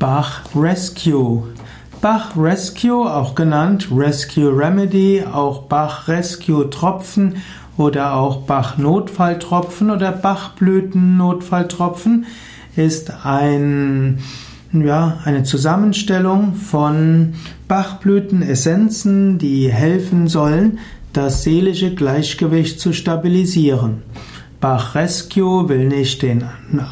Bach Rescue. Bach Rescue, auch genannt Rescue Remedy, auch Bach Rescue Tropfen oder auch Bach Notfalltropfen oder Bachblüten Notfalltropfen, ist ein, ja, eine Zusammenstellung von Bachblütenessenzen, die helfen sollen, das seelische Gleichgewicht zu stabilisieren. Bach Rescue will nicht den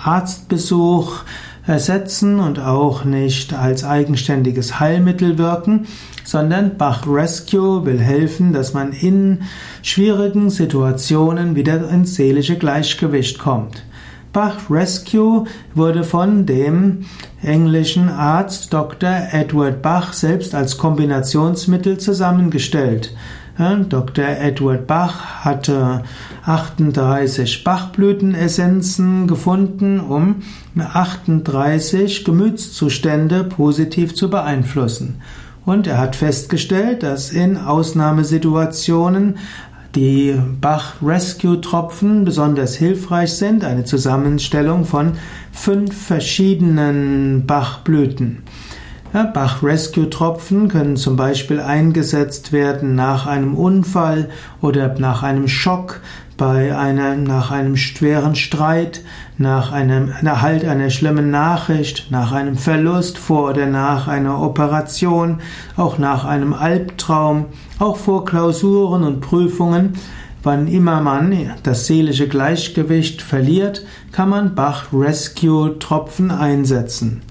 Arztbesuch ersetzen und auch nicht als eigenständiges Heilmittel wirken, sondern Bach Rescue will helfen, dass man in schwierigen Situationen wieder ins seelische Gleichgewicht kommt. Bach Rescue wurde von dem englischen Arzt Dr. Edward Bach selbst als Kombinationsmittel zusammengestellt. Dr. Edward Bach hatte 38 Bachblütenessenzen gefunden, um 38 Gemütszustände positiv zu beeinflussen. Und er hat festgestellt, dass in Ausnahmesituationen die Bach-Rescue-Tropfen besonders hilfreich sind, eine Zusammenstellung von fünf verschiedenen Bachblüten. Bach-Rescue-Tropfen können zum Beispiel eingesetzt werden nach einem Unfall oder nach einem Schock, bei einer, nach einem schweren Streit, nach einem Erhalt einer schlimmen Nachricht, nach einem Verlust, vor oder nach einer Operation, auch nach einem Albtraum, auch vor Klausuren und Prüfungen. Wann immer man das seelische Gleichgewicht verliert, kann man Bach-Rescue-Tropfen einsetzen.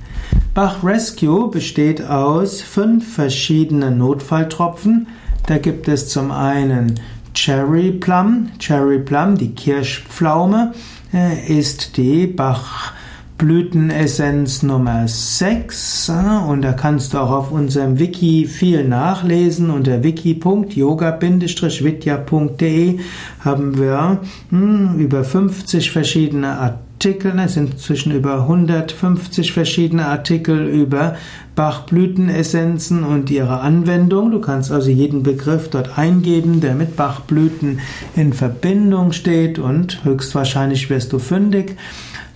Bach Rescue besteht aus fünf verschiedenen Notfalltropfen. Da gibt es zum einen Cherry Plum. Cherry Plum, die Kirschpflaume, äh, ist die Bach Blütenessenz Nummer 6 äh, und da kannst du auch auf unserem Wiki viel nachlesen. Unter wiki.yoga-vidya.de haben wir hm, über 50 verschiedene Artikel Artikel, es sind zwischen über 150 verschiedene Artikel über Bachblütenessenzen und ihre Anwendung. Du kannst also jeden Begriff dort eingeben, der mit Bachblüten in Verbindung steht und höchstwahrscheinlich wirst du fündig.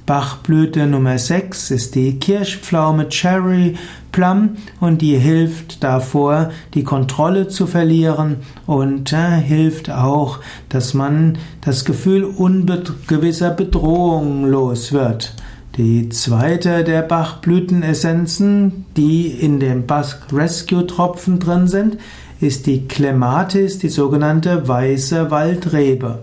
Bachblüte Nummer 6 ist die Kirschpflaume Cherry Plum und die hilft davor, die Kontrolle zu verlieren und äh, hilft auch, dass man das Gefühl ungewisser Bedrohung los wird. Die zweite der Bachblütenessenzen, die in dem Bach Rescue Tropfen drin sind, ist die Clematis, die sogenannte weiße Waldrebe.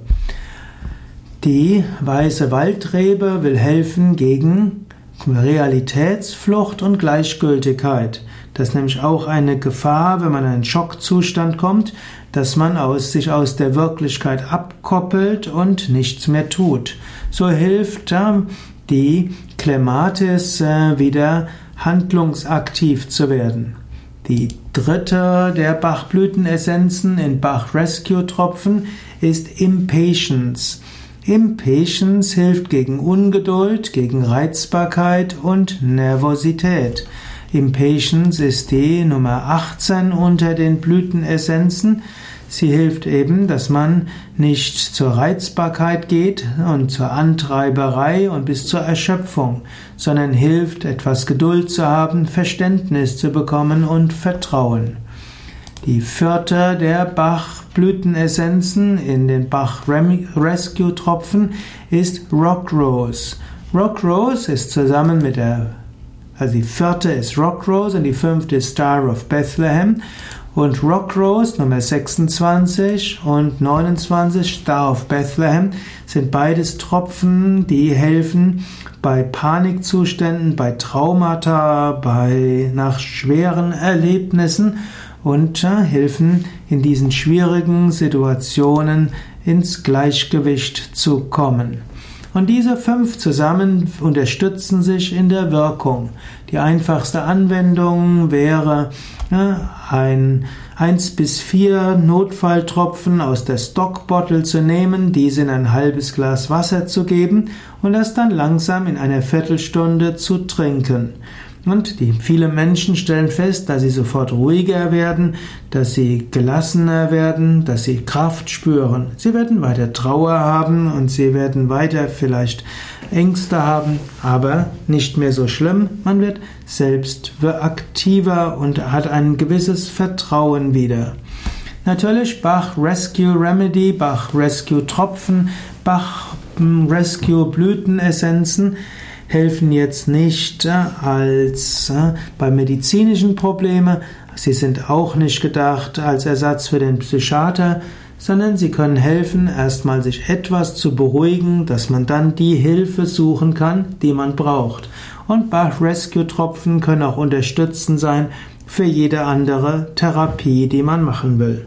Die weiße Waldrebe will helfen gegen Realitätsflucht und Gleichgültigkeit. Das ist nämlich auch eine Gefahr, wenn man in einen Schockzustand kommt, dass man aus, sich aus der Wirklichkeit abkoppelt und nichts mehr tut. So hilft äh, die Clematis äh, wieder handlungsaktiv zu werden. Die dritte der Bachblütenessenzen in Bach Rescue Tropfen ist Impatience. Impatience hilft gegen Ungeduld, gegen Reizbarkeit und Nervosität. Impatience ist die Nummer 18 unter den Blütenessenzen. Sie hilft eben, dass man nicht zur Reizbarkeit geht und zur Antreiberei und bis zur Erschöpfung, sondern hilft, etwas Geduld zu haben, Verständnis zu bekommen und Vertrauen. Die vierte der Bach-Blütenessenzen in den Bach-Rescue-Tropfen ist Rock Rose. Rock Rose ist zusammen mit der, also die vierte ist Rock Rose und die fünfte ist Star of Bethlehem. Und Rock Rose Nummer 26 und 29 Star of Bethlehem sind beides Tropfen, die helfen bei Panikzuständen, bei Traumata, bei nach schweren Erlebnissen und helfen in diesen schwierigen Situationen ins Gleichgewicht zu kommen. Und diese fünf zusammen unterstützen sich in der Wirkung. Die einfachste Anwendung wäre ein 1 bis 4 Notfalltropfen aus der Stockbottle zu nehmen, diese in ein halbes Glas Wasser zu geben und das dann langsam in einer Viertelstunde zu trinken. Und die viele Menschen stellen fest, dass sie sofort ruhiger werden, dass sie gelassener werden, dass sie Kraft spüren. Sie werden weiter Trauer haben und sie werden weiter vielleicht Ängste haben, aber nicht mehr so schlimm. Man wird selbst aktiver und hat ein gewisses Vertrauen wieder. Natürlich Bach Rescue Remedy, Bach Rescue Tropfen, Bach Rescue Blütenessenzen helfen jetzt nicht äh, als äh, bei medizinischen Problemen. Sie sind auch nicht gedacht als Ersatz für den Psychiater, sondern sie können helfen, erstmal sich etwas zu beruhigen, dass man dann die Hilfe suchen kann, die man braucht. Und Bach Rescue Tropfen können auch unterstützend sein für jede andere Therapie, die man machen will.